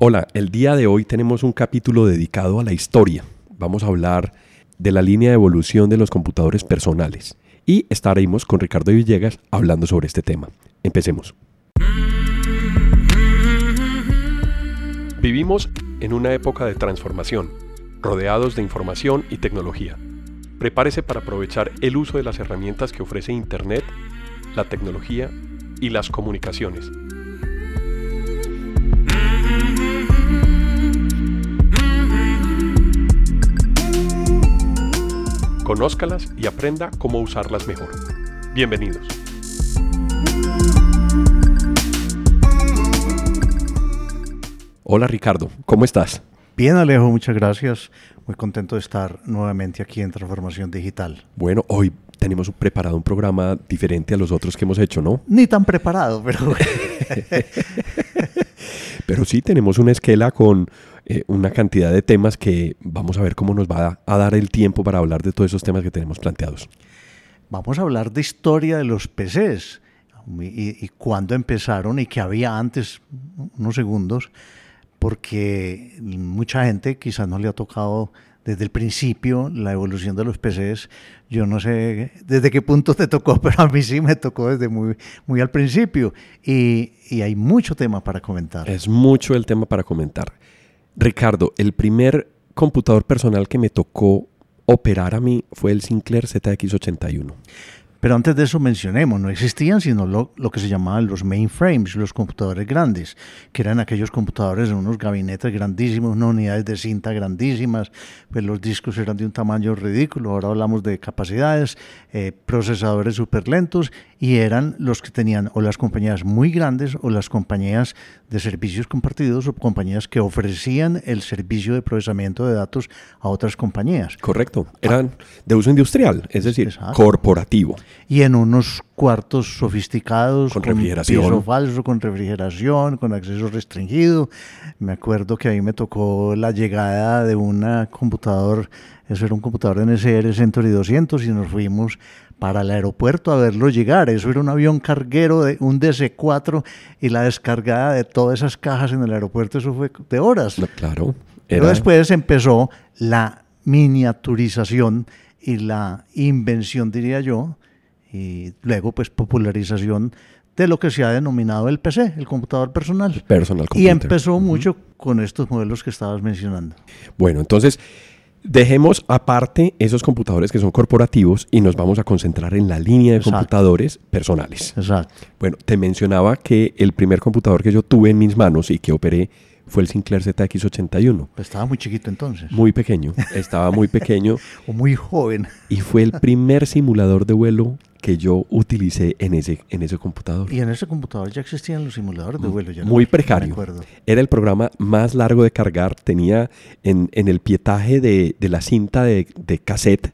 Hola, el día de hoy tenemos un capítulo dedicado a la historia. Vamos a hablar de la línea de evolución de los computadores personales y estaremos con Ricardo Villegas hablando sobre este tema. Empecemos. Vivimos en una época de transformación, rodeados de información y tecnología. Prepárese para aprovechar el uso de las herramientas que ofrece Internet, la tecnología y las comunicaciones Conózcalas y aprenda cómo usarlas mejor. Bienvenidos. Hola Ricardo, ¿cómo estás? Bien Alejo, muchas gracias. Muy contento de estar nuevamente aquí en Transformación Digital. Bueno, hoy tenemos preparado un programa diferente a los otros que hemos hecho, ¿no? Ni tan preparado, pero... pero sí tenemos una esquela con eh, una cantidad de temas que vamos a ver cómo nos va a, dar el tiempo para hablar de todos esos temas que tenemos planteados. Vamos a hablar de historia de los PCs y, y cuándo empezaron y qué había antes, unos segundos, porque mucha gente quizás no le ha tocado desde el principio la evolución de los PCs. Yo no sé desde qué punto te tocó, pero a mí sí me tocó desde muy, muy al principio. Y, y hay mucho tema para comentar. Es mucho el tema para comentar. Ricardo, el primer computador personal que me tocó operar a mí fue el Sinclair ZX81. Pero antes de eso mencionemos, no existían sino lo, que se llamaban los mainframes, los computadores grandes, que eran aquellos computadores en unos gabinetes grandísimos, unas unidades de cinta grandísimas, pues los discos eran de un tamaño ridículo, ahora hablamos de capacidades, eh, procesadores súper lentos, y eran los que tenían o las compañías muy grandes o las compañías de servicios compartidos o compañías que ofrecían el servicio de procesamiento de datos a otras compañías. Correcto, eran de uso industrial, es decir, corporativo y en unos cuartos sofisticados, con, refrigeración. piso falso, con refrigeración, con acceso restringido. Me acuerdo que ahí me tocó la llegada de un computador, eso era un computador NSR Century 200 y nos fuimos para el aeropuerto a verlo llegar. Eso era un avión carguero, de un DC-4 y la descargada de todas esas cajas en el aeropuerto, eso fue de horas. claro. Pero después empezó la miniaturización y la invención, diría yo, y luego pues popularización de lo que se ha denominado el PC, el computador personal. Personal Y empezó mucho con estos modelos que estabas mencionando. Bueno, entonces dejemos aparte esos computadores que son corporativos y nos vamos a concentrar en la línea de computadores personales. Exacto. Bueno, te mencionaba que el primer computador que yo tuve en mis manos y que operé fue el Sinclair ZX81. Estaba muy chiquito entonces. Muy pequeño, estaba muy pequeño. o muy joven. Y fue el primer simulador de vuelo que yo utilicé en ese, en ese computador. Y en ese computador ya existían los simuladores de vuelo. Ya Muy precario. Era el programa más largo de cargar. Tenía en, en el pietaje de, de la cinta de, de, cassette,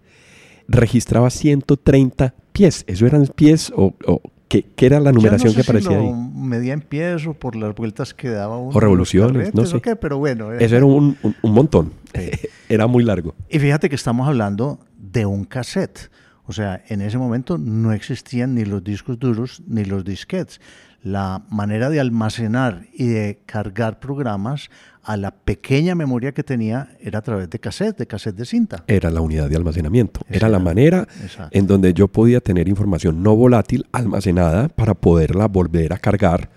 registraba 130 pies. ¿Eso eran pies o, o ¿Qué, era la numeración que aparecía ahí? Medía en pies o por las vueltas que daba uno. O revoluciones, no sé. Qué, pero bueno. Eso era un, un, un montón. era muy largo. Y fíjate que estamos hablando de un cassette. O sea, en ese momento no existían ni los discos duros ni los disquetes. La manera de almacenar y de cargar programas a la pequeña memoria que tenía era a través de cassette, de cassette de cinta. Era la unidad de almacenamiento. era la manera en donde yo podía tener información no volátil almacenada para poderla volver a cargar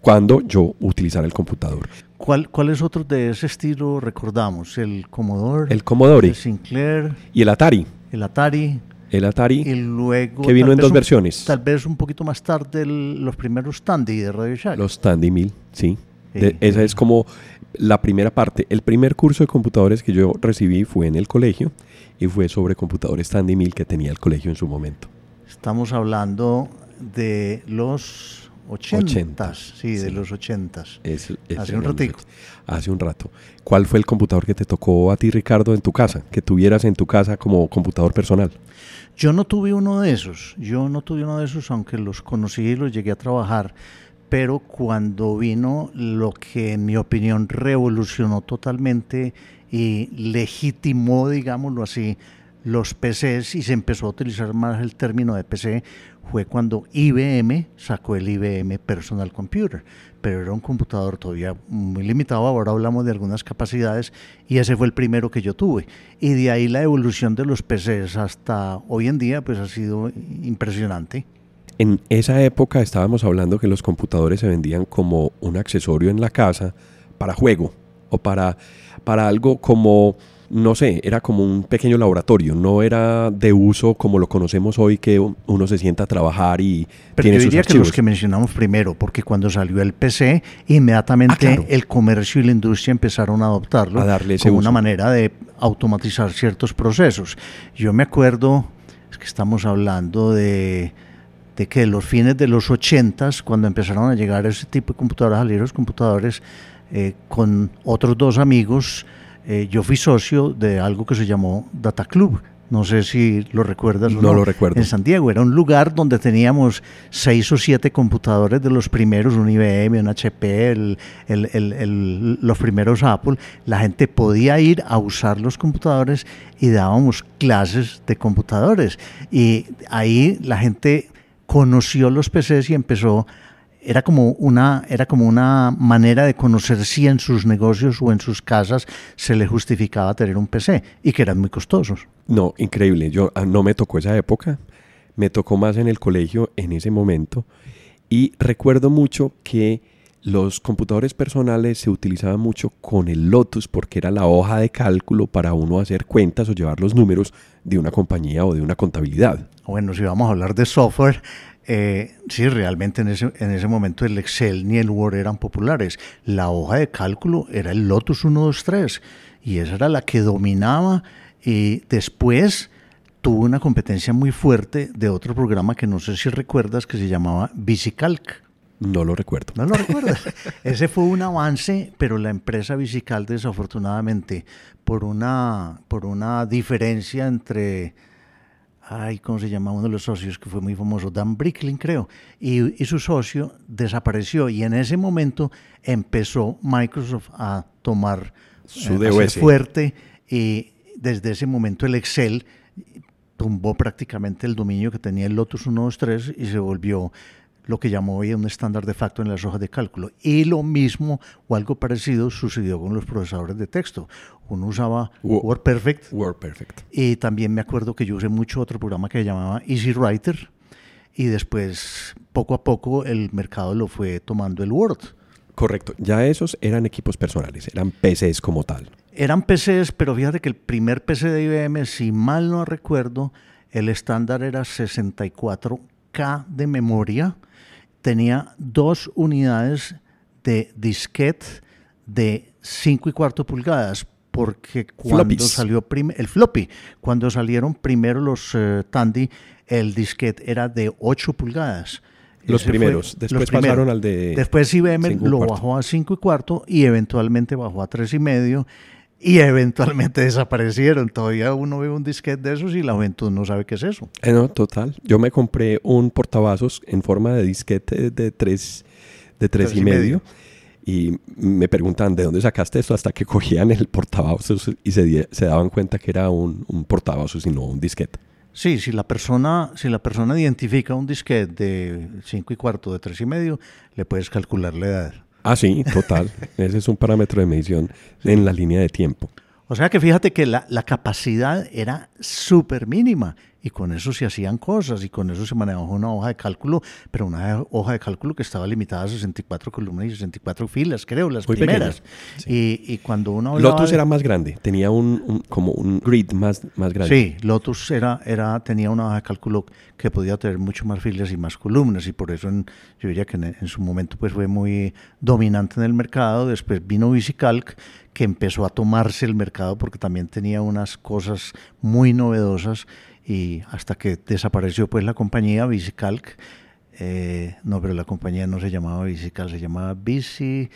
cuando yo utilizara el computador. ¿Cuál, ¿Cuáles otros de ese estilo recordamos? El Commodore. El Commodore. El Sinclair. Y el Atari. El Atari el Atari, y luego, que vino en dos versiones. Tal vez un poquito más tarde los primeros Tandy de Radio Shack. Los Tandy 1000, sí. esa es como la primera parte. El primer curso de computadores que yo recibí fue en el colegio y fue sobre computadores Tandy 1000 que tenía el colegio en su momento. Estamos hablando de los 80, sí, de los 80. hace un ratico. Hace un rato. ¿Cuál fue el computador que te tocó a ti, Ricardo, en tu casa? Que tuvieras en tu casa como computador personal. Yo no tuve uno de esos, yo no tuve uno de esos, aunque los conocí y los llegué a trabajar, pero cuando vino lo que en mi opinión revolucionó totalmente y legitimó, digámoslo así, los PCs y se empezó a utilizar más el término de PC fue cuando IBM sacó el IBM Personal Computer, pero era un computador todavía muy limitado, ahora hablamos de algunas capacidades y ese fue el primero que yo tuve. Y de ahí la evolución de los PCs hasta hoy en día pues ha sido impresionante. En esa época estábamos hablando que los computadores se vendían como un accesorio en la casa para juego o para, para algo como no sé, era como un pequeño laboratorio, no era de uso como lo conocemos hoy que uno se sienta a trabajar y Pero tiene yo diría sus que los que mencionamos primero, porque cuando salió el PC, inmediatamente Ah, claro. el comercio y la industria empezaron a adoptarlo A darle ese como uso. una manera de automatizar ciertos procesos. Yo me acuerdo, es que estamos hablando de, de que los fines de los 80 cuando empezaron a llegar ese tipo de computadoras, a salir los computadores, eh, con otros dos amigos, eh, yo fui socio de algo que se llamó Data Club. No sé si lo recuerdas o No lo recuerdo. En San Diego. Era un lugar donde teníamos seis o siete computadores de los primeros, un IBM, un HP, el- el- el- los primeros Apple. La gente podía ir a usar los computadores y dábamos clases de computadores. Y ahí la gente conoció los PCs y empezó era como una era como una manera de conocer si en sus negocios o en sus casas se le justificaba tener un PC y que eran muy costosos. No, increíble. Yo ah, no me tocó esa época. Me tocó más en el colegio en ese momento. Y recuerdo mucho que los computadores personales se utilizaban mucho con el Lotus porque era la hoja de cálculo para uno hacer cuentas o llevar los números de una compañía o de una contabilidad. Bueno, si vamos a hablar de software, eh, sí, realmente en ese, en ese momento el Excel ni el Word eran populares. La hoja de cálculo era el Lotus 123 y esa era la que dominaba y después tuvo una competencia muy fuerte de otro programa que no sé si recuerdas que se llamaba VisiCalc. No lo recuerdo. No lo recuerdas. Ese fue un avance, pero la empresa Visical desafortunadamente por una por una diferencia entre ay, ¿cómo se llama? Uno de los socios que fue muy famoso, Dan Bricklin, creo, y, y su socio desapareció y en ese momento empezó Microsoft a tomar Su eh, a ser DOS. fuerte y desde ese momento el Excel tumbó prácticamente el dominio que tenía el Lotus 123 y se volvió lo que llamó hoy un estándar de facto en las hojas de cálculo. Y lo mismo o algo parecido sucedió con los procesadores de texto. Uno usaba Wo- WordPerfect WordPerfect. y también me acuerdo que yo usé mucho otro programa que se llamaba Easy Writer y después poco a poco el mercado lo fue tomando el Word. Correcto. Ya esos eran equipos personales, eran PCs como tal. Eran PCs, pero fíjate que el primer PC de IBM, si mal no recuerdo, el estándar era 64K de memoria. Tenía dos unidades de disquete de 5 y cuarto pulgadas, porque cuando Floppies. salió el floppy, cuando salieron primero los eh, Tandy, el disquete era de 8 pulgadas. Los Ese fue- primeros. Después los primeros. pasaron al de Después IBM lo cuarto. bajó a 5 y cuarto y eventualmente bajó a tres y medio y eventualmente desaparecieron. Todavía uno ve un disquete de esos y la juventud no sabe qué es eso. Eh, no, total. Yo me compré un portavasos en forma de disquete de tres, de tres, y, medio. Y me preguntan, ¿de dónde sacaste esto? Hasta que cogían el portavasos y se, se daban cuenta que era un, un portavasos y no un disquete. Sí, si la persona, si la persona identifica un disquete de 5 y cuarto, de tres y medio, le puedes calcular la edad. Ah, sí, total. Ese es un parámetro de medición en la línea de tiempo. O sea que fíjate que la, la capacidad era súper mínima y con eso se hacían cosas y con eso se manejaba una hoja de cálculo, pero una hoja de cálculo que estaba limitada a 64 columnas y 64 filas, creo, las Muy primeras. pequeña, Y, y cuando uno Lotus de- era más grande, tenía un, un- como un grid más, más grande. Sí, Lotus era, era, tenía una hoja de cálculo que podía tener mucho más filas y más columnas y por eso en- yo diría que en, en su momento pues fue muy dominante en el mercado. Después vino VisiCalc que empezó a tomarse el mercado porque también tenía unas cosas muy novedosas y hasta que desapareció pues la compañía VisiCalc. eh, no, pero la compañía no se llamaba VisiCalc, se llamaba Visi...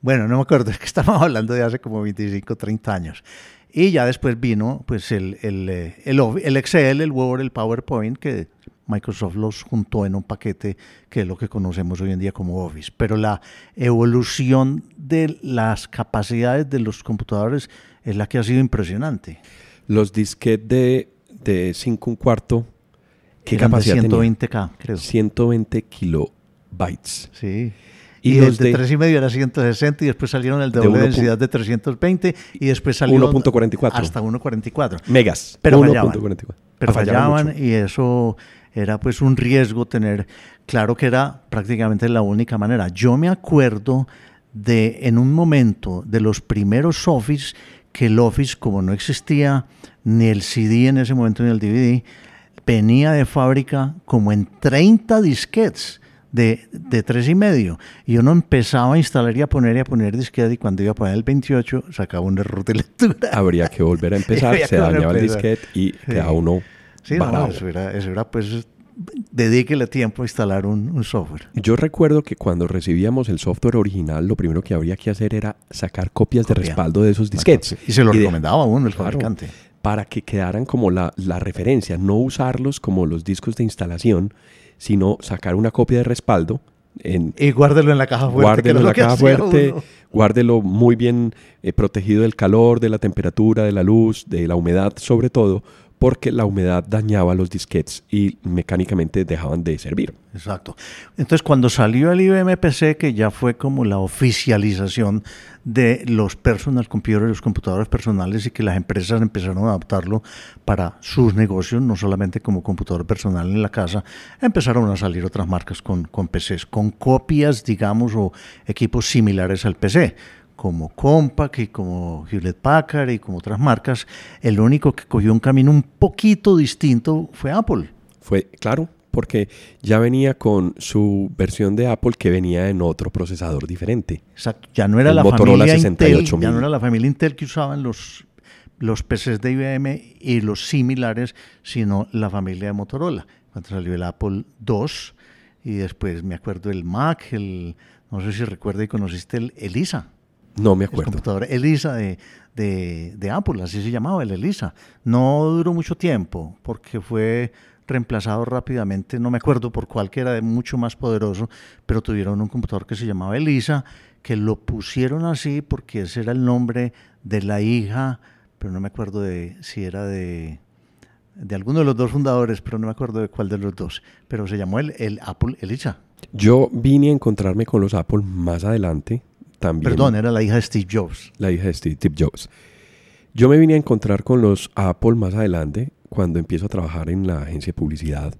Bueno, no me acuerdo, es que estamos hablando de hace como 25, 30 años. Y ya después vino pues el, el, eh, el, el Excel, el Word, el PowerPoint, que Microsoft los juntó en un paquete que es lo que conocemos hoy en día como Office. Pero la evolución de las capacidades de los computadores es la que ha sido impresionante. Los disquetes de, de 5 un cuarto. ¿Qué Eran de capacidad tenía? 120K, creo. 120 kilobytes. Sí. Y Y, los de de- 3,5 era 160 y después salieron el de De doble uno densidad de 320 y después salió 1.44. hasta 1.44. Megas. Pero fallaban. 1.44. Pero fallaban fallaban y eso era pues un riesgo tener, claro que era prácticamente la única manera. Yo me acuerdo de en un momento de los primeros Office, que el Office como no existía ni el CD en ese momento ni el DVD, venía de fábrica como en 30 disquetes de, de tres y medio. Y uno empezaba a instalar y a poner y a poner disquetes y cuando iba a poner el 28 sacaba un error de lectura. Habría que volver a empezar, se dañaba el empezar. disquete y quedaba uno Sí, no, eso era, eso era pues dedíquele tiempo a instalar un, un software. Yo recuerdo que cuando recibíamos el software original, lo primero que habría que hacer era sacar copias de respaldo de esos disquetes. Y se lo recomendaba a uno el Claro. fabricante. para que quedaran como la, la referencia, no usarlos como los discos de instalación, sino sacar una copia de respaldo, en, Y guárdelo en la caja fuerte. guárdelo en la caja fuerte, uno. guárdelo muy bien eh, protegido del calor, de la temperatura, de la luz, de la humedad sobre todo, porque la humedad dañaba los disquetes y mecánicamente dejaban de servir. Exacto. Entonces, cuando salió el IBM PC, que ya fue como la oficialización de los personal computers, los computadores personales, y que las empresas empezaron a adaptarlo para sus negocios, no solamente como computador personal en la casa, empezaron a salir otras marcas con PCs, con copias, digamos, o equipos similares al PC como Compaq y como Hewlett Packard y como otras marcas, el único que cogió un camino un poquito distinto fue Apple. Fue, claro, porque ya venía con su versión de Apple que venía en otro procesador diferente. Exacto. Ya no era El la Motorola familia 68000. Intel, ya no era la familia Intel que usaban los, los PCs de IBM y los similares, sino la familia de Motorola. Cuando salió el Apple II y después me acuerdo el Mac, el, no sé si recuerda y conociste el Elisa. No me El acuerdo. computador Elisa de, de, de Apple, así se llamaba, el Elisa. No duró mucho tiempo porque fue reemplazado rápidamente, no me acuerdo por cuál, que era de mucho más poderoso, pero tuvieron un computador que se llamaba Elisa, que lo pusieron así porque ese era el nombre de la hija, pero no me acuerdo de si era de, de alguno de los dos fundadores, pero no me acuerdo de cuál de los dos, pero se llamó el, el Apple Elisa. Yo vine a encontrarme con los Apple más adelante. También Perdón, era la hija de Steve Jobs. la hija de Steve Steve Jobs. Yo me vine a encontrar con los Apple más adelante cuando empiezo a trabajar en la agencia de publicidad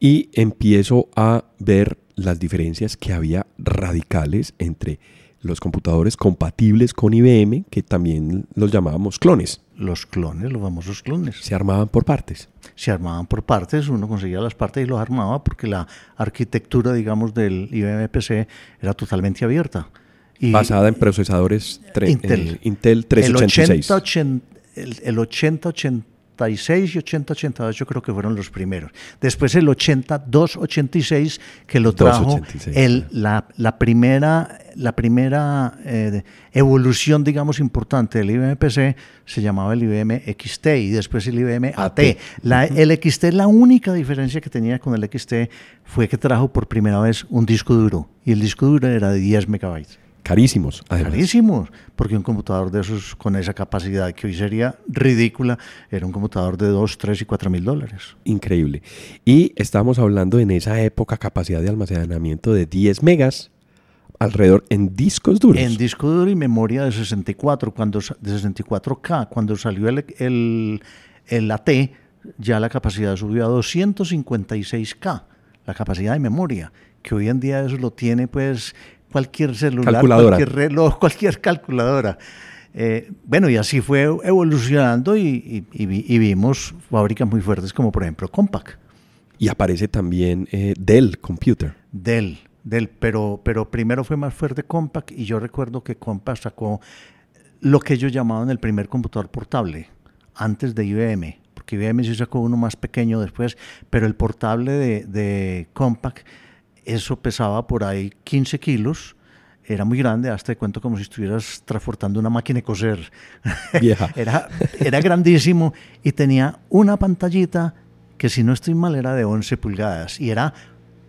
y empiezo a ver las diferencias que había radicales entre los computadores compatibles con IBM, que también los llamábamos clones, Los clones, los famosos clones. se armaban por partes. se armaban por partes, uno conseguía las partes y los armaba porque la arquitectura, digamos, del IBM PC era totalmente abierta. Y basada en procesadores Intel. eh, Intel el 386. 80, 80, el, el 80, 86 y 80, 88 creo que fueron los primeros. Después el 82, 86 que lo trajo 286, el, la, la primera, la primera eh, evolución, digamos, importante del IBM PC se llamaba el IBM XT y después el IBM AT. AT. La, el XT, la única diferencia que tenía con el XT fue que trajo por primera vez un disco duro y el disco duro era de 10 megabytes. Carísimos, además. Carísimos, porque un computador de esos con esa capacidad que hoy sería ridícula, era un computador de 2, 3 y 4 mil dólares. Increíble. Y estamos hablando en esa época capacidad de almacenamiento de 10 megas alrededor en discos duros. En disco duro y memoria de 64, cuando, de 64K, cuando salió el, el, el AT, ya la capacidad subió a 256K, la capacidad de memoria, que hoy en día eso lo tiene pues cualquier celular, cualquier reloj, cualquier calculadora. Eh, bueno, y así fue evolucionando y, y- y vi- y vimos fábricas muy fuertes como por ejemplo Compaq. Y aparece también eh, Dell Computer. Dell, Dell, pero, pero primero fue más fuerte Compaq y yo recuerdo que Compaq sacó lo que ellos llamaban el primer computador portable, antes de IBM, porque IBM sí sacó uno más pequeño después, pero el portable de, de Compaq, eso pesaba por ahí 15 kilos, era muy grande, hasta de cuento como si estuvieras transportando una máquina de coser. Vieja. era, era grandísimo y tenía una pantallita que si no estoy mal era de 11 pulgadas y era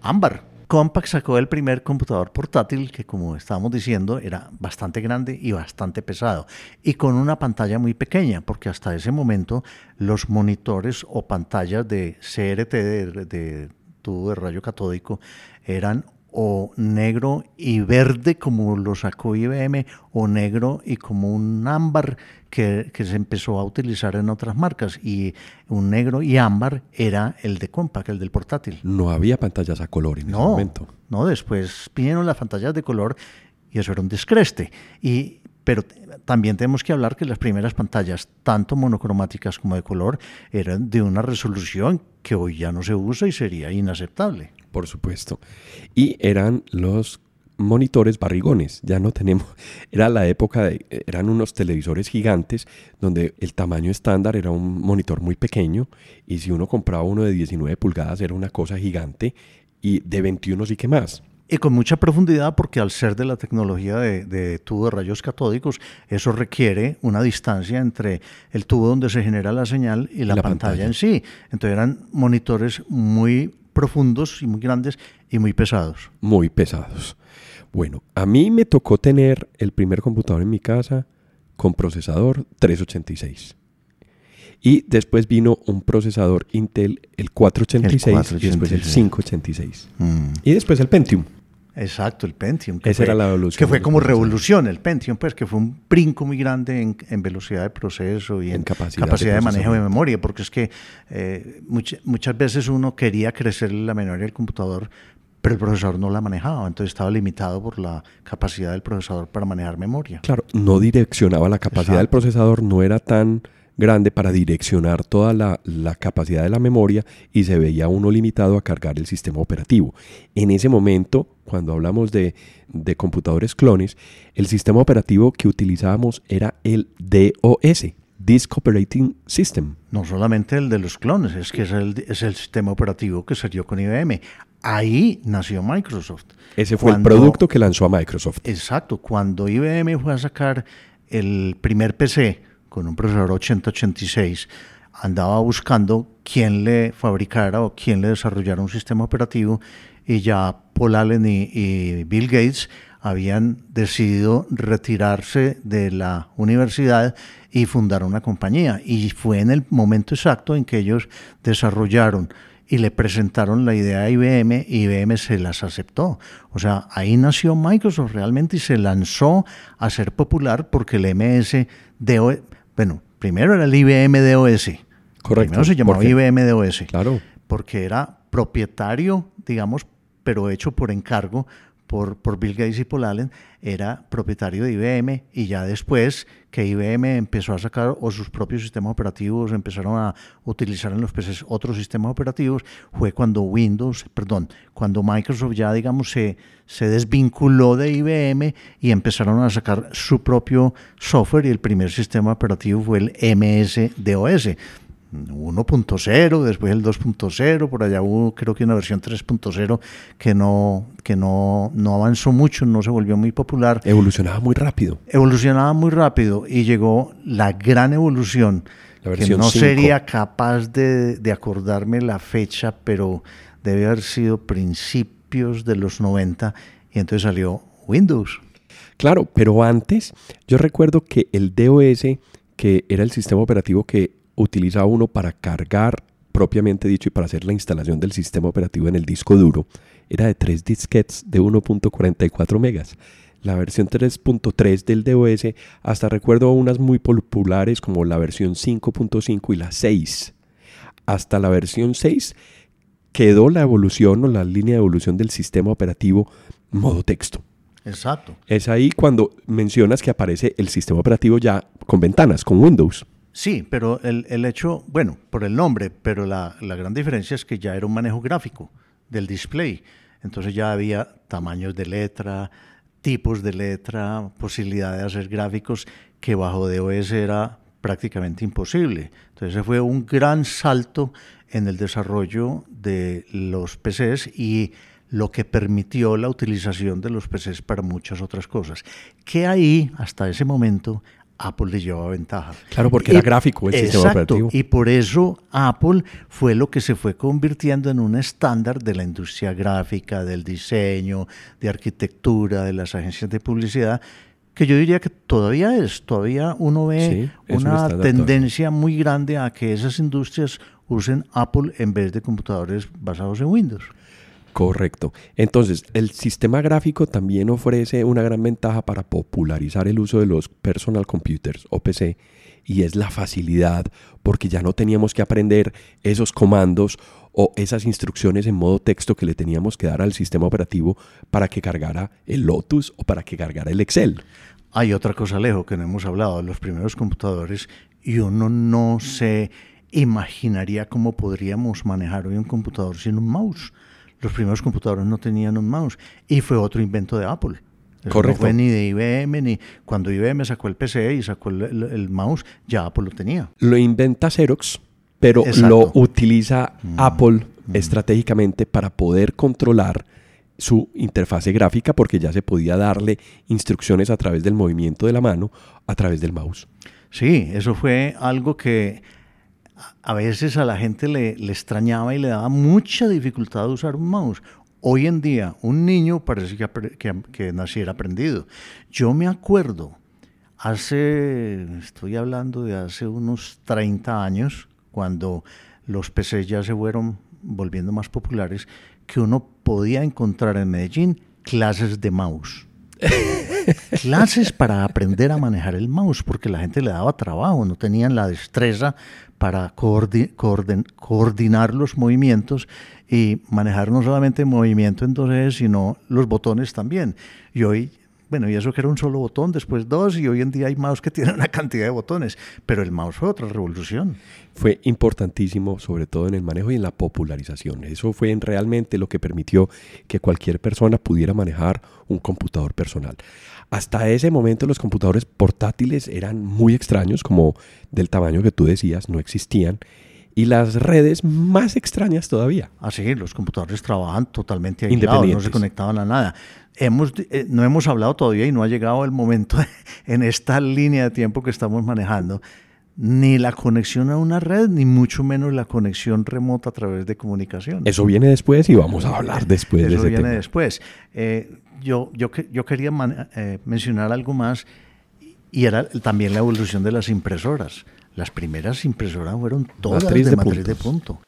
ámbar. Compaq sacó el primer computador portátil que, como estábamos diciendo, era bastante grande y bastante pesado y con una pantalla muy pequeña, porque hasta ese momento los monitores o pantallas de CRT, de, de tubo de rayo catódico, eran o negro y verde como lo sacó IBM o negro y como un ámbar que, se empezó a utilizar en otras marcas y un negro y ámbar era el de Compaq, el del portátil. No había pantallas a color en ese momento. No, después vinieron las pantallas de color y eso era un descreste. Y, pero también tenemos que hablar que las primeras pantallas, tanto monocromáticas como de color, eran de una resolución que hoy ya no se usa y sería inaceptable. Por supuesto. Y eran los monitores barrigones, ya no tenemos, era la época de, eran unos televisores gigantes donde el tamaño estándar era un monitor muy pequeño y si uno compraba uno de 19 pulgadas era una cosa gigante y de 21 sí que más. Y con mucha profundidad porque al ser de la tecnología de, tubo de rayos catódicos, eso requiere una distancia entre el tubo donde se genera la señal y la, pantalla, en sí. Entonces eran monitores muy profundos y muy grandes y muy pesados. Muy pesados. Bueno, a mí me tocó tener el primer computador en mi casa con procesador 386. Y después vino un procesador Intel, el 486, y después el 586. Mm. Y después el Pentium. Exacto, el Pentium. Esa era la evolución. Que fue como revolución el Pentium, pues que fue un brinco muy grande en, velocidad de proceso y en, capacidad, de, manejo de memoria, porque es que eh, muchas veces uno quería crecer la memoria del computador, pero el procesador no la manejaba, entonces estaba limitado por la capacidad del procesador para manejar memoria. Claro, no direccionaba la capacidad del procesador, no era tan grande para direccionar toda la, capacidad de la memoria y se veía uno limitado a cargar el sistema operativo. En ese momento, cuando hablamos de, computadores clones, el sistema operativo que utilizábamos era el DOS, Disk Operating System. No solamente el de los clones, es que es el, es el sistema operativo que salió con IBM. Ahí nació Microsoft. Ese fue el producto que lanzó a Microsoft. Exacto. Cuando IBM fue a sacar el primer PC con un procesador 8086, andaba buscando quién le fabricara o quién le desarrollara un sistema operativo y ya Paul Allen y, Bill Gates habían decidido retirarse de la universidad y fundar una compañía. Y fue en el momento exacto en que ellos desarrollaron y le presentaron la idea a IBM y IBM se las aceptó. O sea, ahí nació Microsoft realmente y se lanzó a ser popular porque el MS de bueno, primero era el IBM DOS. Correcto. Primero se llamaba IBM DOS. Claro. Porque era propietario, digamos, pero hecho por encargo por, por Bill Gates y Paul Allen, era propietario de IBM y ya después que IBM empezó a sacar o sus propios sistemas operativos, empezaron a utilizar en los PCs otros sistemas operativos, fue cuando Windows, perdón, cuando Microsoft ya digamos se, se desvinculó de IBM y empezaron a sacar su propio software y el primer sistema operativo fue el MS-DOS 1.0, después el 2.0, por allá hubo creo que una versión 3.0 que, no, que no, no avanzó mucho, no se volvió muy popular. Evolucionaba muy rápido. Evolucionaba muy rápido y llegó la gran evolución, la que no sería capaz de, de acordarme la fecha, pero debe haber sido principios de los 90 y entonces salió Windows. Claro, pero antes yo recuerdo que el DOS, que era el sistema operativo que utiliza uno para cargar propiamente dicho y para hacer la instalación del sistema operativo en el disco duro era de tres disquetes de 1.44 megas. La versión 3.3 del DOS, hasta recuerdo unas muy populares como la versión 5.5 y la 6. Hasta la versión 6 quedó la evolución o la línea de evolución del sistema operativo modo texto. Exacto. Es ahí cuando mencionas que aparece el sistema operativo ya con ventanas, con Windows. Sí, pero el, el, hecho, bueno, por el nombre, pero la, la, gran diferencia es que ya era un manejo gráfico del display. Entonces ya había tamaños de letra, tipos de letra, posibilidad de hacer gráficos que bajo DOS era prácticamente imposible. Entonces fue un gran salto en el desarrollo de los PCs y lo que permitió la utilización de los PCs para muchas otras cosas. Que ahí, hasta ese momento, Apple le llevaba ventaja. Claro, porque era gráfico el sistema operativo. Y por eso Apple fue lo que se fue convirtiendo en un estándar de la industria gráfica, del diseño, de arquitectura, de las agencias de publicidad, que yo diría que todavía es, todavía uno ve una tendencia muy grande a que esas industrias usen Apple en vez de computadores basados en Windows. Correcto. Entonces, el sistema gráfico también ofrece una gran ventaja para popularizar el uso de los personal computers o PC y es la facilidad porque ya no teníamos que aprender esos comandos o esas instrucciones en modo texto que le teníamos que dar al sistema operativo para que cargara el Lotus o para que cargara el Excel. Hay otra cosa, Alejo, que no hemos hablado, los primeros computadores y uno no se imaginaría cómo podríamos manejar hoy un computador sin un mouse. Los primeros computadores no tenían un mouse y fue otro invento de Apple. Correcto. No fue ni de IBM, ni cuando IBM sacó el PC y sacó el, mouse, ya Apple lo tenía. Lo inventa Xerox, pero lo utiliza mm. Apple mm. estratégicamente para poder controlar su interfase gráfica porque ya se podía darle instrucciones a través del movimiento de la mano, a través del mouse. Sí, eso fue algo que a veces a la gente le, extrañaba y le daba mucha dificultad usar un mouse. Hoy en día, un niño parece que, que, naciera aprendido. Yo me acuerdo, hace, estoy hablando de hace unos 30 años, cuando los PCs ya se fueron volviendo más populares, que uno podía encontrar en Medellín clases de mouse. clases para aprender a manejar el mouse, porque la gente le daba trabajo, no tenían la destreza para coordinar los movimientos y manejar no solamente el movimiento entonces, sino los botones también. Y hoy bueno, y eso que era un solo botón, después dos, y hoy en día hay mouse que tienen una cantidad de botones, pero el mouse fue otra revolución. Fue importantísimo, sobre todo en el manejo y en la popularización. Eso fue realmente lo que permitió que cualquier persona pudiera manejar un computador personal. Hasta ese momento los computadores portátiles eran muy extraños, como del tamaño que tú decías, no existían y las redes más extrañas todavía. Así, ah, los computadores trabajan totalmente aislados, no se conectaban a nada. Hemos, eh, no hemos hablado todavía y no ha llegado el momento en esta línea de tiempo que estamos manejando, ni la conexión a una red, ni mucho menos la conexión remota a través de comunicación. Eso viene después y vamos a hablar después Eso de ese viene después. Eh, yo, yo, yo quería eh, mencionar algo más y era también la evolución de las impresoras. Las primeras impresoras fueron todas de, matriz de punto.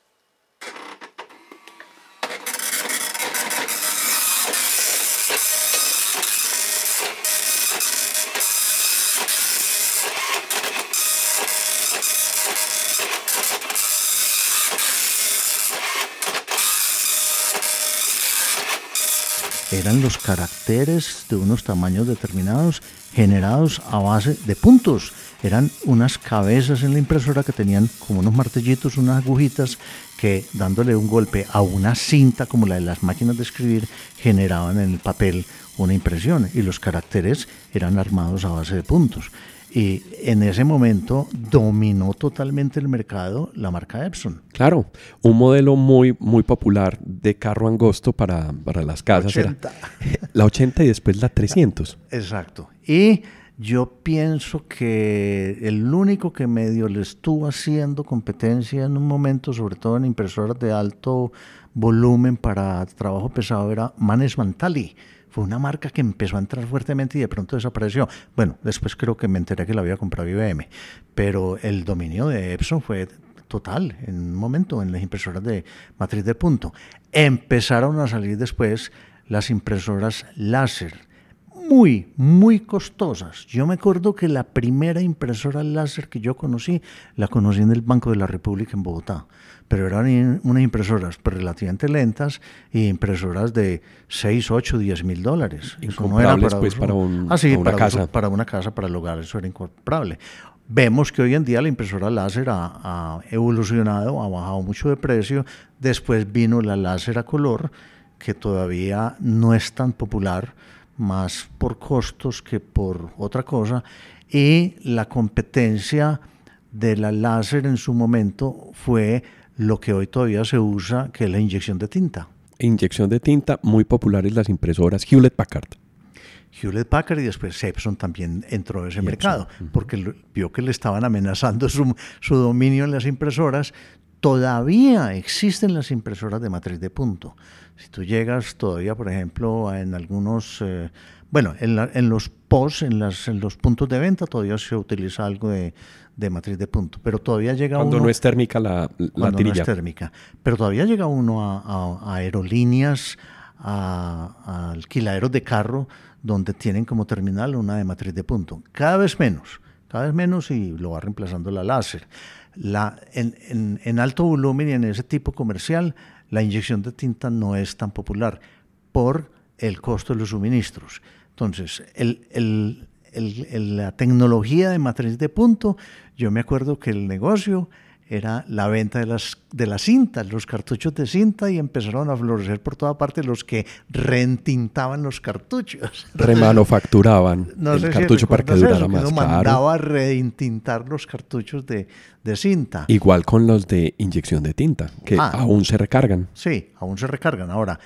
Caracteres de unos tamaños determinados generados a base de puntos. Eran unas cabezas en la impresora que tenían como unos martillitos, unas agujitas que dándole un golpe a una cinta como la de las máquinas de escribir generaban en el papel una impresión y los caracteres eran armados a base de puntos. Y en ese momento dominó totalmente el mercado la marca Epson. Claro, un modelo muy, muy popular de carro angosto para, para las casas. Era la 80 y después la 300. Exacto. Y yo pienso que el único que medio le estuvo haciendo competencia en un momento, sobre todo en impresoras de alto volumen para trabajo pesado, era Manes Mantali fue una marca que empezó a entrar fuertemente y de pronto desapareció. Bueno, después creo que me enteré que la había comprado IBM, pero el dominio de Epson fue total en un momento en las impresoras de matriz de punto. Empezaron a salir después las impresoras láser, muy, muy costosas. Yo me acuerdo que la primera impresora láser que yo conocí, la conocí en el Banco de la República en Bogotá pero eran unas impresoras pues, relativamente lentas y impresoras de 6, 8, 10 mil dólares. Eso no era para, pues, para, un, ah, una casa. para una casa, para el hogar, eso era incomparable. Vemos que hoy en día la impresora láser ha, evolucionado, ha bajado mucho de precio. Después vino la láser a color, que todavía no es tan popular, más por costos que por otra cosa. Y la competencia de la láser en su momento fue lo que hoy todavía se usa, que es la inyección de tinta. Inyección de tinta, muy populares las impresoras Hewlett Packard. Hewlett Packard y después Epson también entró a ese mercado, porque vio que le estaban amenazando su, su dominio en las impresoras. Todavía existen las impresoras de matriz de punto. Si tú llegas todavía, por ejemplo, en algunos, eh, bueno, en, en, los POS, en, las, en los puntos de venta, todavía se utiliza algo de, de matriz de punto, pero todavía llega cuando uno... no es térmica la, la cuando tirilla. no es térmica, pero todavía llega uno a, a- a aerolíneas, a, a alquiladeros de carro, donde tienen como terminal una de matriz de punto. Cada vez menos, cada vez menos y lo va reemplazando la láser. La, en, en- en alto volumen y en ese tipo comercial, la inyección de tinta no es tan popular por el costo de los suministros. Entonces, el, el- el- la tecnología de matriz de punto, yo me acuerdo que el negocio era la venta de las, de las cintas, los cartuchos de cinta, y empezaron a florecer por toda parte los que reentintaban los cartuchos. Remanufacturaban No el si cartucho para que durara eso, más. uno Claro. mandaba a reentintar los cartuchos de, de cinta. Igual con los de inyección de tinta, que Ah. aún se recargan. Sí, aún se recargan. Ahora,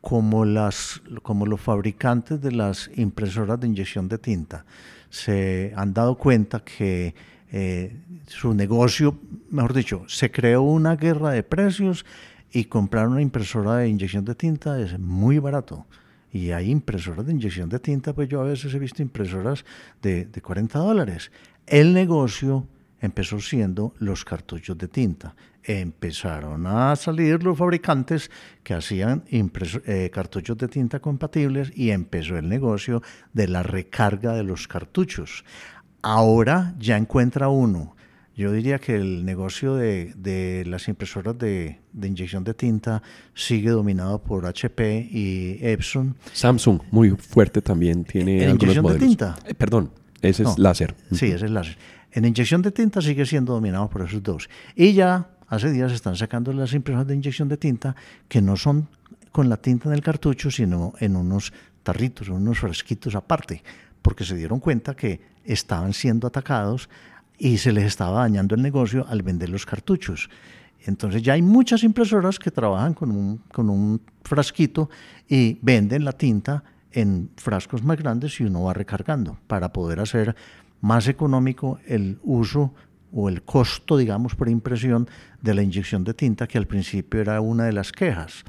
como, las, como los fabricantes de las impresoras de inyección de tinta se han dado cuenta que eh, su negocio, mejor dicho, se creó una guerra de precios y comprar una impresora de inyección de tinta es muy barato. Y hay impresoras de inyección de tinta, pues yo a veces he visto impresoras de, de 40 dólares. El negocio empezó siendo los cartuchos de tinta. Empezaron a salir los fabricantes que hacían eh, cartuchos de tinta compatibles y empezó el negocio de la recarga de los cartuchos. Ahora ya encuentra uno. Yo diría que el negocio de, de las impresoras de, de inyección de tinta sigue dominado por HP y Epson. Samsung, muy fuerte también, tiene ¿En algunos inyección de tinta? Eh, perdón, ese es láser. Sí, ese es láser. En inyección de tinta sigue siendo dominado por esos dos. Y ya hace días están sacando las impresoras de inyección de tinta que no son con la tinta en el cartucho, sino en unos tarritos, unos fresquitos aparte, porque se dieron cuenta que estaban siendo atacados y se les estaba dañando el negocio al vender los cartuchos. Entonces ya hay muchas impresoras que trabajan con un, con un frasquito y venden la tinta en frascos más grandes y uno va recargando para poder hacer más económico el uso o el costo, digamos, por impresión de la inyección de tinta, que al principio era una de las quejas.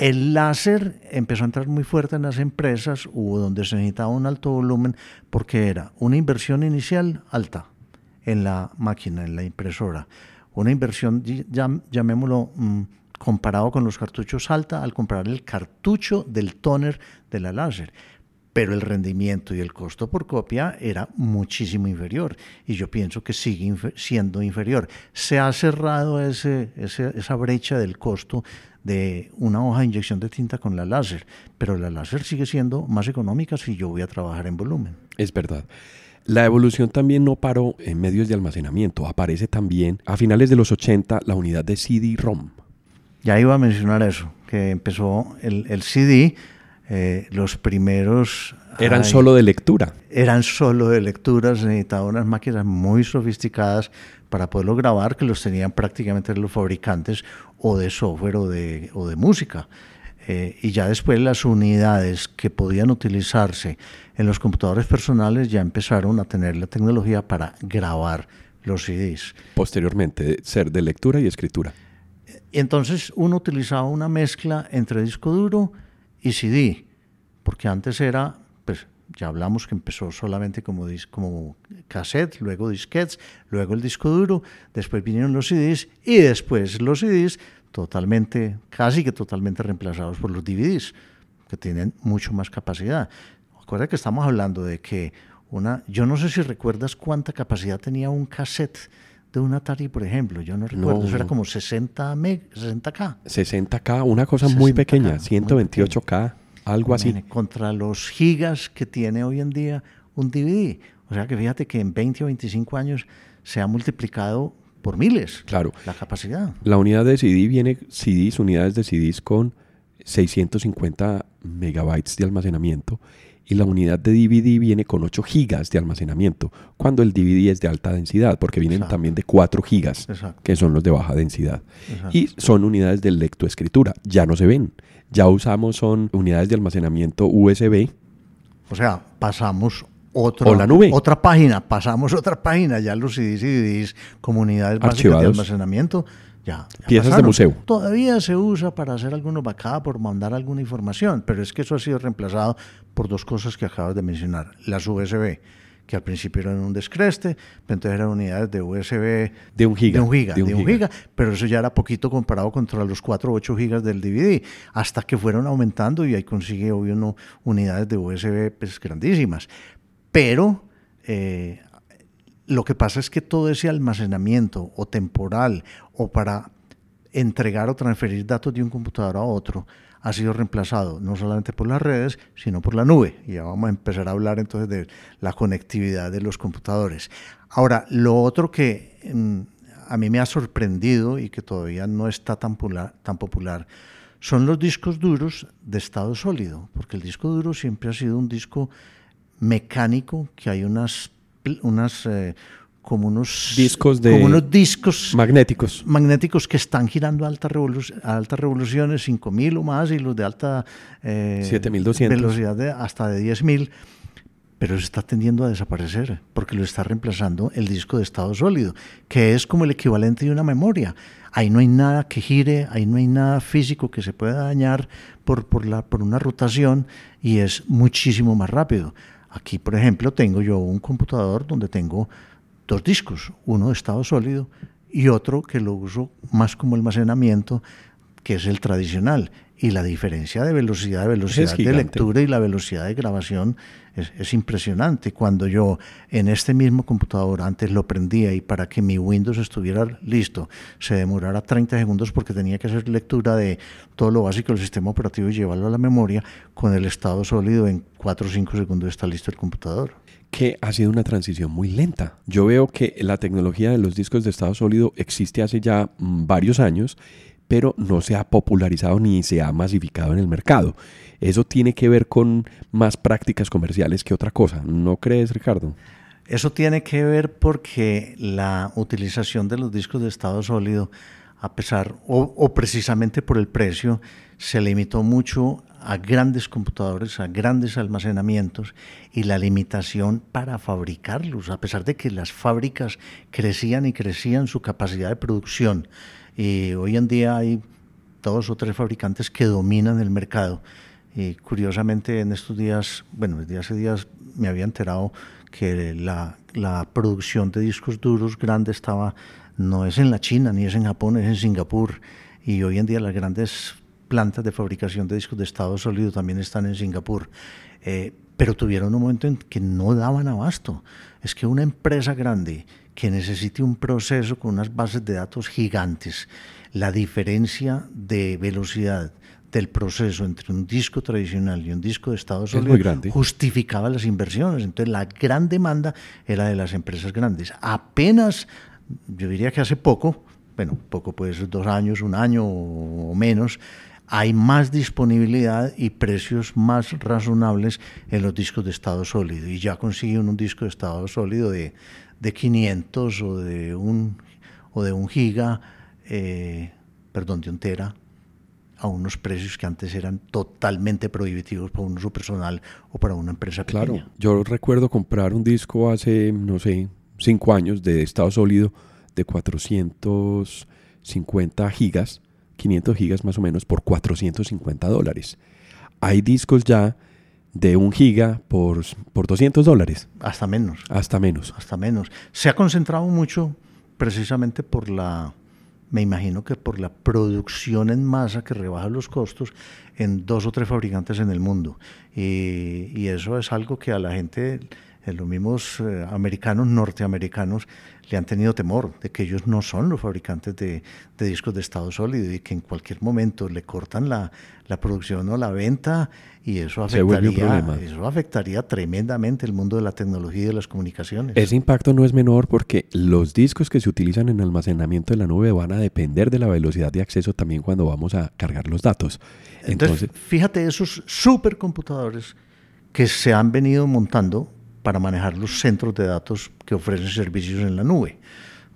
El láser empezó a entrar muy fuerte en las empresas, hubo donde se necesitaba un alto volumen, porque era una inversión inicial alta en la máquina, en la impresora. Una inversión, llamémoslo, mm, comparado con los cartuchos alta al comprar el cartucho del toner de la láser. Pero el rendimiento y el costo por copia era muchísimo inferior y yo pienso que sigue siendo inferior. Se ha cerrado ese- esa brecha del costo de una hoja de inyección de tinta con la láser, pero la láser sigue siendo más económica si yo voy a trabajar en volumen. Es verdad. La evolución también no paró en medios de almacenamiento. Aparece también a finales de los 80 la unidad de CD-ROM. Ya iba a mencionar eso, que empezó el, el CD, eh, los primeros... Eran ay, solo de lectura. eran solo de lectura, se necesitaban unas máquinas muy sofisticadas para poderlo grabar, que los tenían prácticamente los fabricantes o de software o de, o de música. Eh, y ya después las unidades que podían utilizarse en los computadores personales ya empezaron a tener la tecnología para grabar los CDs. Posteriormente, ser de lectura y escritura. Y entonces uno utilizaba una mezcla entre disco duro y CD, porque antes era, pues ya hablamos que empezó solamente como, como cassette, luego disquetes, luego el disco duro, después vinieron los CDs y después los CDs totalmente, casi que totalmente reemplazados por los DVDs, que tienen mucho más capacidad. Acuerda que estamos hablando de que una, yo no sé si recuerdas cuánta capacidad tenía un cassette de un Atari, por ejemplo, yo no recuerdo, eso era como 60 meg, 60K. 60K, una cosa muy 60K, pequeña. muy 128K, algo así. Contra los gigas que tiene hoy en día un DVD. O sea que fíjate que en 20 o 25 años se ha multiplicado por miles Claro. la capacidad. La unidad de CD viene CDs, unidades de CDs con 650 megabytes de almacenamiento y la unidad de DVD viene con 8 gigas de almacenamiento, cuando el DVD es de alta densidad, porque vienen Exacto. también de 4 gigas, Exacto. que son los de baja densidad. Exacto. Y son unidades de lectoescritura, ya no se ven. Ya usamos son unidades de almacenamiento USB O sea, pasamos otra, O la nube. otra página, pasamos otra página, ya los CDs y DVDs, comunidades básicas de almacenamiento, ya, ya Piezas de museo. Todavía se usa para hacer algunos backup, por mandar alguna información, pero es que eso ha sido reemplazado por dos cosas que acabas de mencionar. Las USB, que al principio eran un descreste, pero entonces eran unidades de USB De un giga, de un giga, de un de un giga. giga, pero eso ya era poquito comparado contra los 4 o 8 gigas del DVD, hasta que fueron aumentando y ahí consigue, obvio, uno, unidades de USB pues, grandísimas. Pero eh, lo que pasa es que todo ese almacenamiento o temporal o para entregar o transferir datos de un computador a otro ha sido reemplazado no solamente por las redes, sino por la nube. Y ya vamos a empezar a hablar entonces de la conectividad de los computadores. Ahora, lo otro que mm, a mí me ha sorprendido y que todavía no está tan popular, tan popular son los discos duros de estado sólido, porque el disco duro siempre ha sido un disco mecánico que hay unas, unas eh, como unos Discos de- como unos discos Magnéticos. magnéticos que están girando a altas, revolu- a altas revoluciones, 5000 o más, y los de alta eh, 7200. velocidad de hasta de 10000, pero se está tendiendo a desaparecer porque lo está reemplazando el disco de estado sólido, que es como el equivalente de una memoria. Ahí no hay nada que gire, ahí no hay nada físico que se pueda dañar por, por, la, por una rotación y es muchísimo más rápido. Aquí, por ejemplo, tengo yo un computador donde tengo dos discos, uno de estado sólido y otro que lo uso más como almacenamiento, que es el tradicional. Y la diferencia de velocidad, de velocidad de lectura y la velocidad de grabación es, es impresionante. Cuando yo en este mismo computador antes lo prendía y para que mi Windows estuviera listo se demorara 30 segundos porque tenía que hacer lectura de todo lo básico del sistema operativo y llevarlo a la memoria, con el estado sólido en 4 o 5 segundos está listo el computador. Que ha sido una transición muy lenta. Yo veo que la tecnología de los discos de estado sólido existe hace ya mm, varios años, pero no se ha popularizado ni se ha masificado en el mercado. Eso tiene que ver con más prácticas comerciales que otra cosa. ¿No crees, Ricardo? Eso tiene que ver porque la utilización de los discos de estado sólido, a pesar, o, o precisamente por el precio, se limitó mucho a grandes computadores, a grandes almacenamientos y la limitación para fabricarlos, a pesar de que las fábricas crecían y crecían su capacidad de producción. Y hoy en día hay dos o tres fabricantes que dominan el mercado. Y curiosamente en estos días, bueno, desde hace días me había enterado que la, la producción de discos duros grande estaba, no es en la China, ni es en Japón, es en Singapur. Y hoy en día las grandes plantas de fabricación de discos de estado sólido también están en Singapur. Eh, pero tuvieron un momento en que no daban abasto. Es que una empresa grande que necesite un proceso con unas bases de datos gigantes, la diferencia de velocidad del proceso entre un disco tradicional y un disco de estado Es sólido grande. justificaba las inversiones. Entonces la gran demanda era de las empresas grandes. Apenas, yo diría que hace poco, bueno, poco puede ser dos años, un año o menos, hay más disponibilidad y precios más razonables en los discos de estado sólido. Y ya consigue un disco de estado sólido de, de 500 o de un, o de un giga, eh, perdón, de un tera, a unos precios que antes eran totalmente prohibitivos para un uso personal o para una empresa Claro. pequeña. Yo recuerdo comprar un disco hace, no sé, cinco años de estado sólido de 450 gigas, 500 gigas más o menos, por 450 dólares. Hay discos ya de un giga por, por 200 dólares, Hasta menos. hasta menos. hasta menos. Se ha concentrado mucho precisamente por la, me imagino que por la producción en masa que rebaja los costos en dos o tres fabricantes en el mundo. Y, y eso es algo que a la gente, los mismos eh, americanos, norteamericanos, le han tenido temor de que ellos no son los fabricantes de, de discos de estado sólido y que en cualquier momento le cortan la, la producción o la venta y eso afectaría, eso afectaría tremendamente el mundo de la tecnología y de las comunicaciones. Ese impacto no es menor porque los discos que se utilizan en almacenamiento de la nube van a depender de la velocidad de acceso también cuando vamos a cargar los datos. Entonces, Entonces, fíjate esos supercomputadores que se han venido montando para manejar los centros de datos que ofrecen servicios en la nube.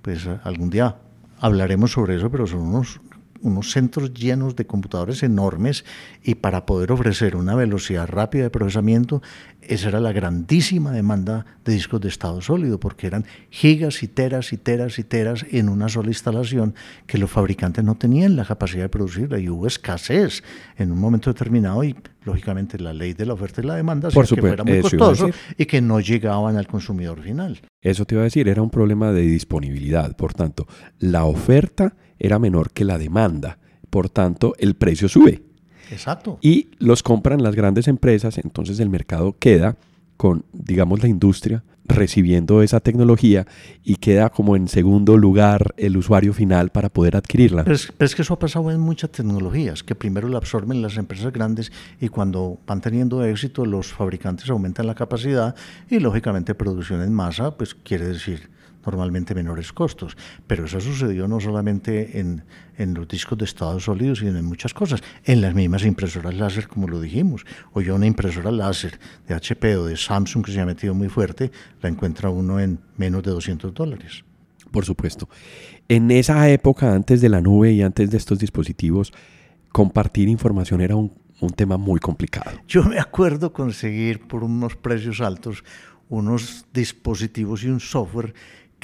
Pues a- algún día hablaremos sobre eso, pero son unos unos centros llenos de computadores enormes y para poder ofrecer una velocidad rápida de procesamiento, esa era la grandísima demanda de discos de estado sólido, porque eran gigas y teras y teras y teras en una sola instalación que los fabricantes no tenían la capacidad de producirla y hubo escasez en un momento determinado y lógicamente la ley de la oferta y la demanda Por hacía que fuera muy costoso y que no llegaban al consumidor final. Eso te iba a decir, era un problema de disponibilidad. Por tanto, la oferta era menor que la demanda. Por tanto, el precio sube. Exacto. Y los compran las grandes empresas, entonces el mercado queda con, digamos, la industria recibiendo esa tecnología y queda como en segundo lugar el usuario final para poder adquirirla. Pero es, pero es que eso ha pasado en muchas tecnologías, que primero la absorben las empresas grandes y cuando van teniendo éxito los fabricantes aumentan la capacidad y lógicamente producción en masa, pues quiere decir normalmente menores costos. Pero eso sucedió no solamente en, en los discos de estado sólido, sino en muchas cosas. En las mismas impresoras láser, como lo dijimos. O yo una impresora láser de HP o de Samsung que se ha metido muy fuerte, la encuentra uno en menos de 200 dólares. Por supuesto. En esa época, antes de la nube y antes de estos dispositivos, compartir información era un, un tema muy complicado. Yo me acuerdo conseguir por unos precios altos unos dispositivos y un software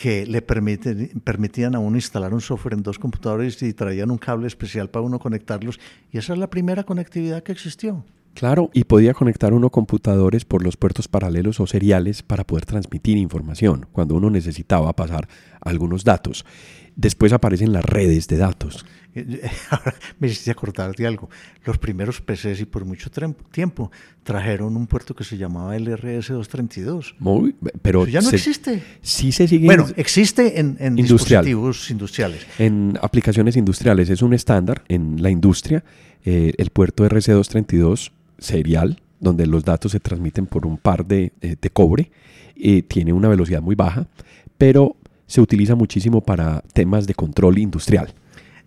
que le permitían a uno instalar un software en dos computadores y traían un cable especial para uno conectarlos. Y esa es la primera conectividad que existió. Claro, y podía conectar uno computadores por los puertos paralelos o seriales para poder transmitir información cuando uno necesitaba pasar algunos datos. Después aparecen las redes de datos. Ahora me hiciste acordar de algo. Los primeros PCs y por mucho tiempo trajeron un puerto que se llamaba LRS-232. Muy, pero Eso ya no se- existe. Sí se sigue Bueno, existe en, en Industrial. dispositivos industriales. en aplicaciones industriales. Es un estándar en la industria. eh, el puerto RC232 serial, donde los datos se transmiten por un par de, eh, de cobre, eh, tiene una velocidad muy baja, pero se utiliza muchísimo para temas de control industrial.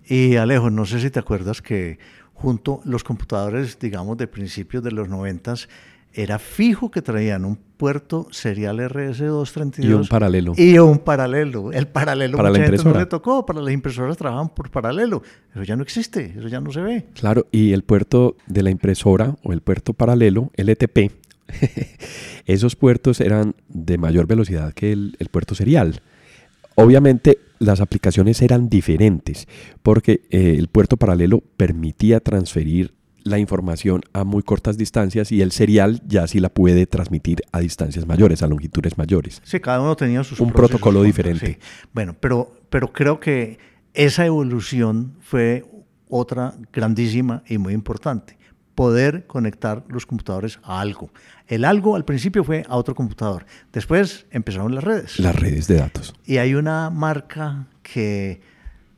Y Alejo, no sé si te acuerdas que junto los computadores, digamos, de principios de los noventas, era fijo que traían un puerto serial RS232 Y un paralelo. y un paralelo. El paralelo Para la gente no impresora. le tocó, para las impresoras trabajan por paralelo. Eso ya no existe, eso ya no se ve. Claro, y el puerto de la impresora o el puerto paralelo, LTP, esos puertos eran de mayor velocidad que el, el puerto serial. Obviamente las aplicaciones eran diferentes porque eh, el puerto paralelo permitía transferir la información a muy cortas distancias y el serial ya sí la puede transmitir a distancias mayores, a longitudes mayores. Sí, cada uno tenía sus Un protocolo diferente. sí. Bueno, pero, pero creo que esa evolución fue otra grandísima y muy importante. Poder conectar los computadores a algo. El algo al principio fue a otro computador. Después empezaron las redes. Las redes de datos. Y hay una marca que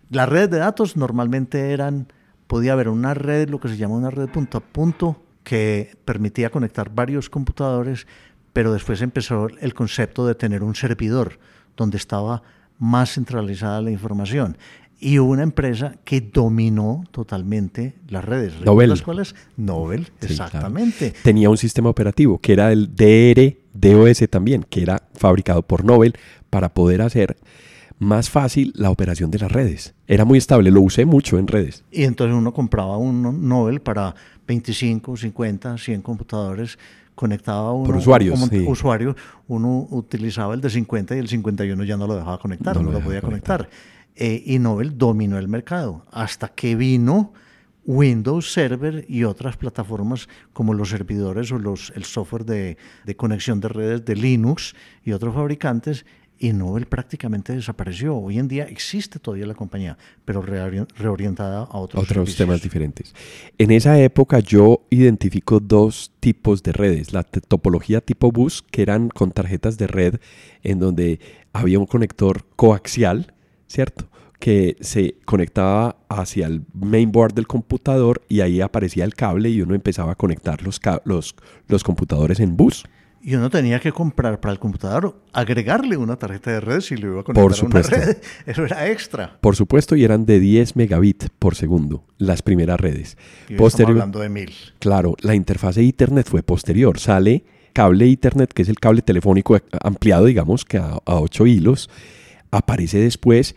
las redes de datos normalmente eran, podía haber una red, lo que se llama una red punto a punto, que permitía conectar varios computadores, pero después empezó el concepto de tener un servidor donde estaba más centralizada la información. Y una empresa que dominó totalmente las redes. Nobel. ¿Recuerdas cuál es? Nobel, Sí, claro. exactamente. Tenía un sistema operativo que era el DR DOS también, que era fabricado por Nobel para poder hacer más fácil la operación de las redes. Era muy estable, lo usé mucho en redes. Y entonces uno compraba un Nobel para 25, 50, 100 computadores, conectaba uno Por usuarios, como sí. usuario, uno utilizaba el de 50 y el 51 ya no lo dejaba conectar, No no, lo podía conectar. conectar. Eh, y Nobel dominó el mercado hasta que vino Windows Server y otras plataformas como los servidores o los, el software de, de conexión de redes de Linux y otros fabricantes y Nobel prácticamente desapareció. Hoy en día existe todavía la compañía, pero reori- reorientada a otros, Otros servicios. temas diferentes. En esa época yo identifico dos tipos de redes. La topología tipo bus, que eran con tarjetas de red en donde había un conector coaxial, ¿cierto? Que se conectaba hacia el mainboard del computador y ahí aparecía el cable y uno empezaba a conectar los, ca- los, los computadores en bus. Y uno tenía que comprar para el computador, agregarle una tarjeta de red si lo iba a conectar Por a una red. Eso era extra. Por supuesto, y eran de 10 megabits por segundo las primeras redes. Y Posterior- hablando de mil. Claro, la interfase de Ethernet fue posterior. Sale cable Ethernet, que es el cable telefónico ampliado, digamos, que a, a 8 hilos. Aparece después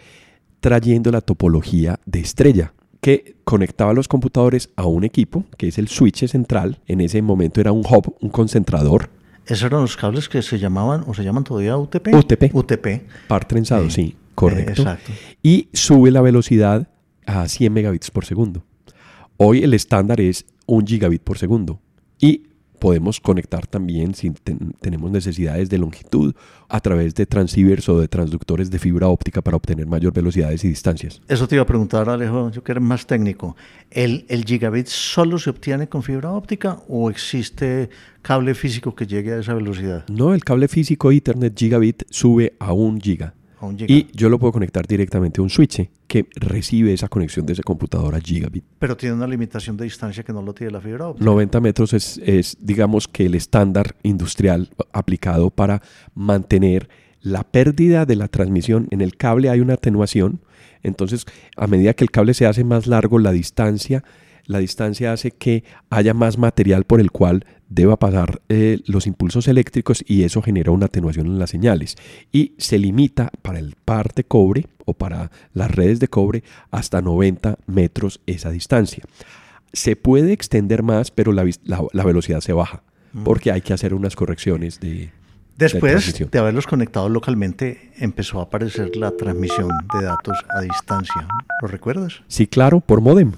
trayendo la topología de estrella, que conectaba los computadores a un equipo, que es el switch central. En ese momento era un hub, un concentrador. ¿Esos eran los cables que se llamaban o se llaman todavía UTP? UTP. UTP. Par trenzado, Sí. sí, correcto. Eh, exacto. Y sube la velocidad a 100 megabits por segundo. Hoy el estándar es 1 gigabit por segundo. Y podemos conectar también, si ten- tenemos necesidades de longitud, a través de transceivers o de transductores de fibra óptica para obtener mayor velocidades y distancias. Eso te iba a preguntar, Alejo, yo que eres más técnico. ¿El, ¿El gigabit solo se obtiene con fibra óptica o existe cable físico que llegue a esa velocidad? No, el cable físico Ethernet gigabit sube a 1 giga. A un giga. Y yo lo puedo conectar directamente a un switch que recibe esa conexión de ese computador a gigabit. Pero tiene una limitación de distancia que no lo tiene la fibra óptica. 90 metros es, es, digamos que el estándar industrial aplicado para mantener la pérdida de la transmisión. En el cable hay una atenuación, entonces a medida que el cable se hace más largo, la distancia, la distancia hace que haya más material por el cual deba pasar eh, los impulsos eléctricos y eso genera una atenuación en las señales. Y se limita para el par de cobre o para las redes de cobre hasta 90 metros esa distancia. Se puede extender más, pero la, la- la velocidad se baja porque hay que hacer unas correcciones de... de Después transmisión. de haberlos conectado localmente, empezó a aparecer la transmisión de datos a distancia. ¿Lo recuerdas? Sí, claro, por modem.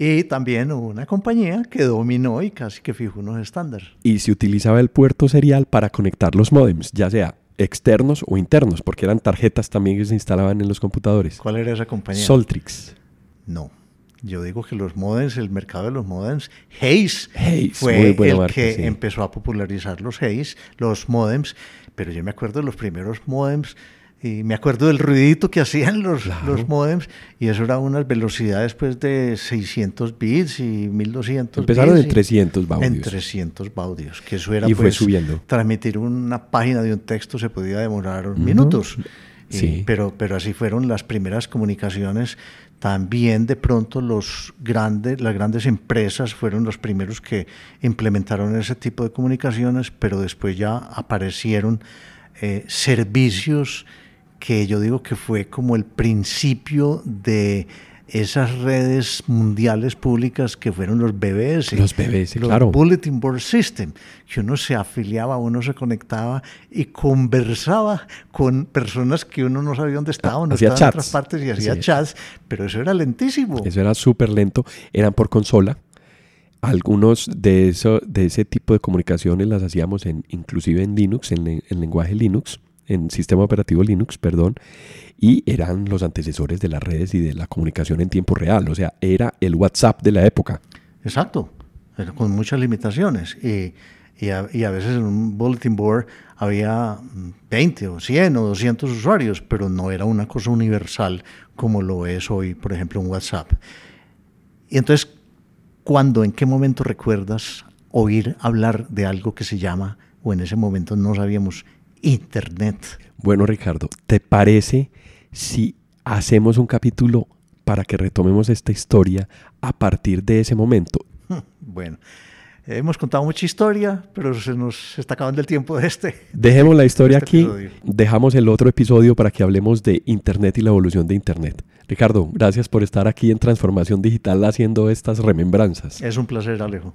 Y también una compañía que dominó y casi que fijó unos estándares. Y se utilizaba el puerto serial para conectar los modems, ya sea externos o internos, porque eran tarjetas también que se instalaban en los computadores. ¿Cuál era esa compañía? Soltrix. No. Yo digo que los modems, el mercado de los modems, Hayes, Hayes, fue el marca, que sí. empezó a popularizar los Hayes, los modems, pero yo me acuerdo de los primeros modems y me acuerdo del ruidito que hacían los, Claro. los modems y eso era unas velocidades pues de 600 bits y 1200 Empezaron bits en y- 300 baudios. En 300 baudios, que eso era Y fue pues, subiendo. transmitir una página de un texto se podía demorar minutos. Y- Sí. pero, pero así fueron las primeras comunicaciones. También de pronto los grandes, las grandes empresas fueron los primeros que implementaron ese tipo de comunicaciones, pero después ya aparecieron eh, servicios que yo digo que fue como el principio de esas redes mundiales públicas que fueron los BBS. Los BBS, los claro. Bulletin Board System, que uno se afiliaba, uno se conectaba y conversaba con personas que uno no sabía dónde estaban, no Hacía estaban en chats. otras partes y hacía chats, pero eso era lentísimo. Eso era súper lento. Eran por consola. Algunos de, eso, de ese tipo de comunicaciones las hacíamos en, inclusive en Linux, en, en lenguaje Linux, en sistema operativo Linux, perdón, y eran los antecesores de las redes y de la comunicación en tiempo real. O sea, era el WhatsApp de la época. Exacto, con muchas limitaciones. Y, y, a, y a veces en un bulletin board había mm, 20 o 100 o 200 usuarios, pero no era una cosa universal como lo es hoy, por ejemplo, un WhatsApp. Y entonces, ¿cuándo, en qué momento recuerdas oír hablar de algo que se llama, o en ese momento no sabíamos, Internet? Bueno, Ricardo, ¿te parece si hacemos un capítulo para que retomemos esta historia a partir de ese momento? Bueno, hemos contado mucha historia, pero se nos está acabando el tiempo de este. Dejemos la historia Este aquí, episodio. dejamos el otro episodio para que hablemos de Internet y la evolución de Internet. Ricardo, gracias por estar aquí en Transformación Digital haciendo estas remembranzas. Es un placer, Alejo.